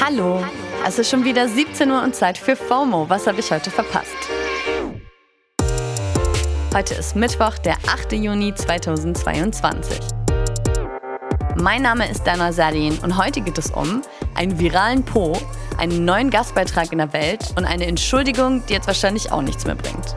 Hallo, es ist schon wieder 17 Uhr und Zeit für FOMO. Was habe ich heute verpasst? Heute ist Mittwoch, der 8. Juni 2022. Mein Name ist Dana Sadin und heute geht es um einen viralen Po, einen neuen Gastbeitrag in der Welt und eine Entschuldigung, die jetzt wahrscheinlich auch nichts mehr bringt.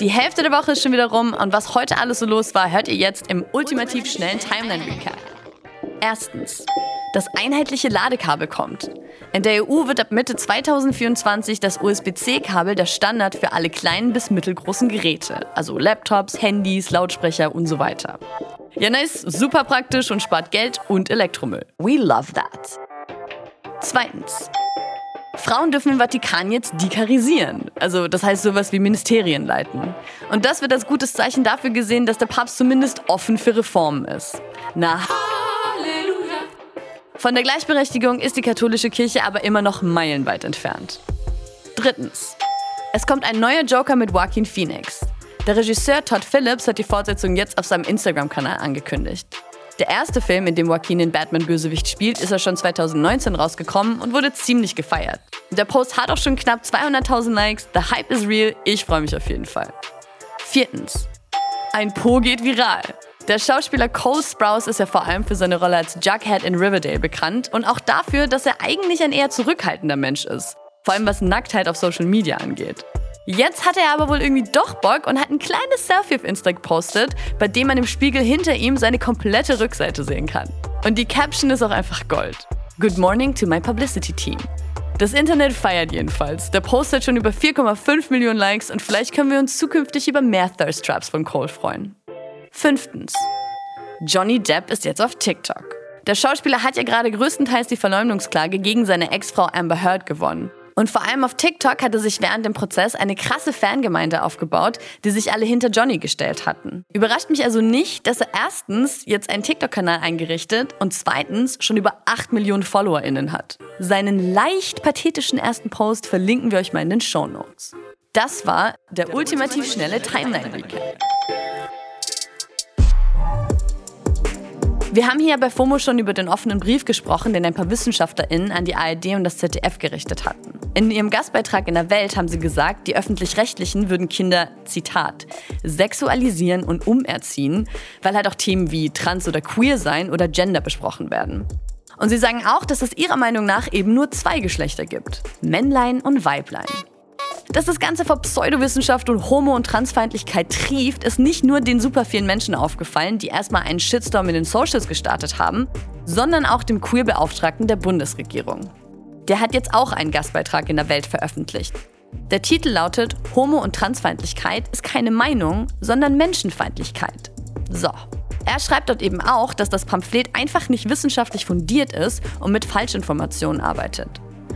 Die Hälfte der Woche ist schon wieder rum und was heute alles so los war, hört ihr jetzt im ultimativ schnellen Timeline Recap. Erstens. Das einheitliche Ladekabel kommt. In der EU wird ab Mitte 2024 das USB-C-Kabel der Standard für alle kleinen bis mittelgroßen Geräte, also Laptops, Handys, Lautsprecher und so weiter. Ja, nice, super praktisch und spart Geld und Elektromüll. We love that. Zweitens. Frauen dürfen im Vatikan jetzt dikarisieren, also das heißt sowas wie Ministerien leiten. Und das wird als gutes Zeichen dafür gesehen, dass der Papst zumindest offen für Reformen ist. Na, Halleluja. Von der Gleichberechtigung ist die katholische Kirche aber immer noch meilenweit entfernt. Drittens. Es kommt ein neuer Joker mit Joaquin Phoenix. Der Regisseur Todd Phillips hat die Fortsetzung jetzt auf seinem Instagram-Kanal angekündigt. Der erste Film, in dem Joaquin den Batman-Bösewicht spielt, ist er schon 2019 rausgekommen und wurde ziemlich gefeiert. Der Post hat auch schon knapp 200.000 Likes. The Hype is real. Ich freue mich auf jeden Fall. Viertens. Ein Po geht viral. Der Schauspieler Cole Sprouse ist ja vor allem für seine Rolle als Jughead in Riverdale bekannt und auch dafür, dass er eigentlich ein eher zurückhaltender Mensch ist. Vor allem was Nacktheit auf Social Media angeht. Jetzt hat er aber wohl irgendwie doch Bock und hat ein kleines Selfie auf Insta gepostet, bei dem man im Spiegel hinter ihm seine komplette Rückseite sehen kann. Und die Caption ist auch einfach Gold. Good morning to my publicity team. Das Internet feiert jedenfalls. Der Post hat schon über 4,5 Millionen Likes und vielleicht können wir uns zukünftig über mehr Thirst Traps von Cole freuen. Fünftens. Johnny Depp ist jetzt auf TikTok. Der Schauspieler hat ja gerade größtenteils die Verleumdungsklage gegen seine Ex-Frau Amber Heard gewonnen. Und vor allem auf TikTok hatte sich während dem Prozess eine krasse Fangemeinde aufgebaut, die sich alle hinter Johnny gestellt hatten. Überrascht mich also nicht, dass er erstens jetzt einen TikTok-Kanal eingerichtet und zweitens schon über 8 Millionen FollowerInnen hat. Seinen leicht pathetischen ersten Post verlinken wir euch mal in den Show Notes. Das war der, der ultimativ schnelle Timeline-Recap. Wir haben hier bei FOMO schon über den offenen Brief gesprochen, den ein paar WissenschaftlerInnen an die ARD und das ZDF gerichtet hatten. In ihrem Gastbeitrag in der Welt haben sie gesagt, die Öffentlich-Rechtlichen würden Kinder, Zitat, sexualisieren und umerziehen, weil halt auch Themen wie trans oder queer sein oder Gender besprochen werden. Und sie sagen auch, dass es ihrer Meinung nach eben nur zwei Geschlechter gibt: Männlein und Weiblein. Dass das Ganze vor Pseudowissenschaft und Homo- und Transfeindlichkeit trieft, ist nicht nur den super vielen Menschen aufgefallen, die erstmal einen Shitstorm in den Socials gestartet haben, sondern auch dem Queer-Beauftragten der Bundesregierung. Der hat jetzt auch einen Gastbeitrag in der Welt veröffentlicht. Der Titel lautet Homo- und Transfeindlichkeit ist keine Meinung, sondern Menschenfeindlichkeit. So. Er schreibt dort eben auch, dass das Pamphlet einfach nicht wissenschaftlich fundiert ist und mit Falschinformationen arbeitet.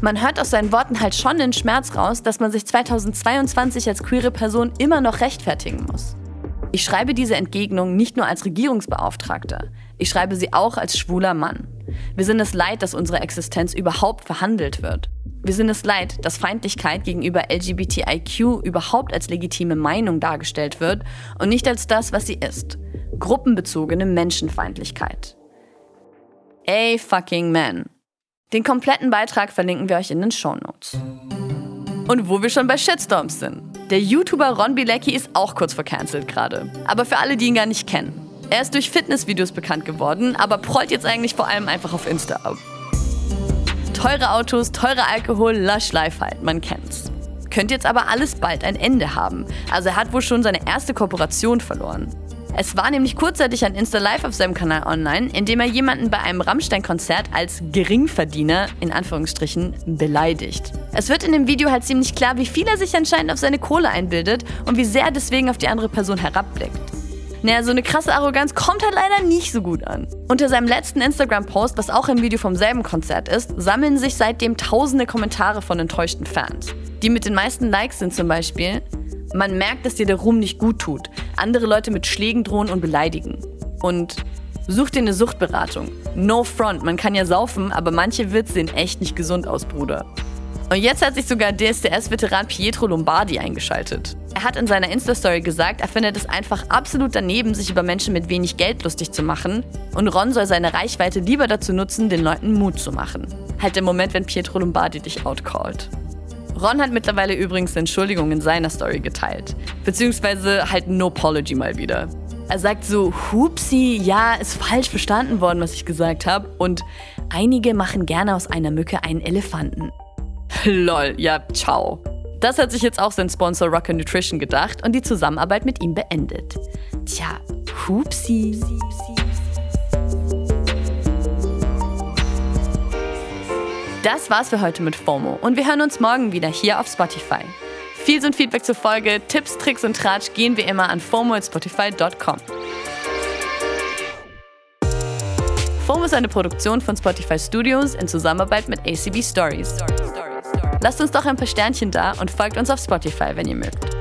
Man hört aus seinen Worten halt schon den Schmerz raus, dass man sich 2022 als queere Person immer noch rechtfertigen muss. Ich schreibe diese Entgegnung nicht nur als Regierungsbeauftragter, ich schreibe sie auch als schwuler Mann. Wir sind es leid, dass unsere Existenz überhaupt verhandelt wird. Wir sind es leid, dass Feindlichkeit gegenüber LGBTIQ überhaupt als legitime Meinung dargestellt wird und nicht als das, was sie ist. Gruppenbezogene Menschenfeindlichkeit. Ey fucking man. Den kompletten Beitrag verlinken wir euch in den Shownotes. Und wo wir schon bei Shitstorms sind. Der YouTuber Ron Bilecki ist auch kurz vor cancelled gerade. Aber für alle, die ihn gar nicht kennen. Er ist durch Fitnessvideos bekannt geworden, aber prollt jetzt eigentlich vor allem einfach auf Insta ab. Teure Autos, teurer Alkohol, lush life halt, man kennt's. Könnte jetzt aber alles bald ein Ende haben. Also er hat wohl schon seine erste Kooperation verloren. Es war nämlich kurzzeitig ein Insta Live auf seinem Kanal online, in dem er jemanden bei einem Rammstein-Konzert als Geringverdiener in Anführungsstrichen beleidigt. Es wird in dem Video halt ziemlich klar, wie viel er sich anscheinend auf seine Kohle einbildet und wie sehr er deswegen auf die andere Person herabblickt. Naja, so eine krasse Arroganz kommt halt leider nicht so gut an. Unter seinem letzten Instagram-Post, was auch ein Video vom selben Konzert ist, sammeln sich seitdem tausende Kommentare von enttäuschten Fans. Die mit den meisten Likes sind zum Beispiel, man merkt, dass dir der Ruhm nicht gut tut, andere Leute mit Schlägen drohen und beleidigen. Und such dir eine Suchtberatung. No front, man kann ja saufen, aber manche Witze sehen echt nicht gesund aus, Bruder. Und jetzt hat sich sogar DSDS-Veteran Pietro Lombardi eingeschaltet. Er hat in seiner Insta-Story gesagt, er findet es einfach absolut daneben, sich über Menschen mit wenig Geld lustig zu machen. Und Ron soll seine Reichweite lieber dazu nutzen, den Leuten Mut zu machen. Halt der Moment, wenn Pietro Lombardi dich outcallt. Ron hat mittlerweile übrigens Entschuldigung in seiner Story geteilt. Beziehungsweise halt No Apology mal wieder. Er sagt so, hupsi, ja, ist falsch verstanden worden, was ich gesagt habe. Und einige machen gerne aus einer Mücke einen Elefanten. Lol, ja, ciao. Das hat sich jetzt auch sein Sponsor Rocker Nutrition gedacht und die Zusammenarbeit mit ihm beendet. Tja, hupsi. Das war's für heute mit FOMO und wir hören uns morgen wieder hier auf Spotify. Feeds und Feedback zur Folge, Tipps, Tricks und Tratsch gehen wie immer an FOMO.spotify.com. FOMO ist eine Produktion von Spotify Studios in Zusammenarbeit mit ACB Stories. Lasst uns doch ein paar Sternchen da und folgt uns auf Spotify, wenn ihr mögt.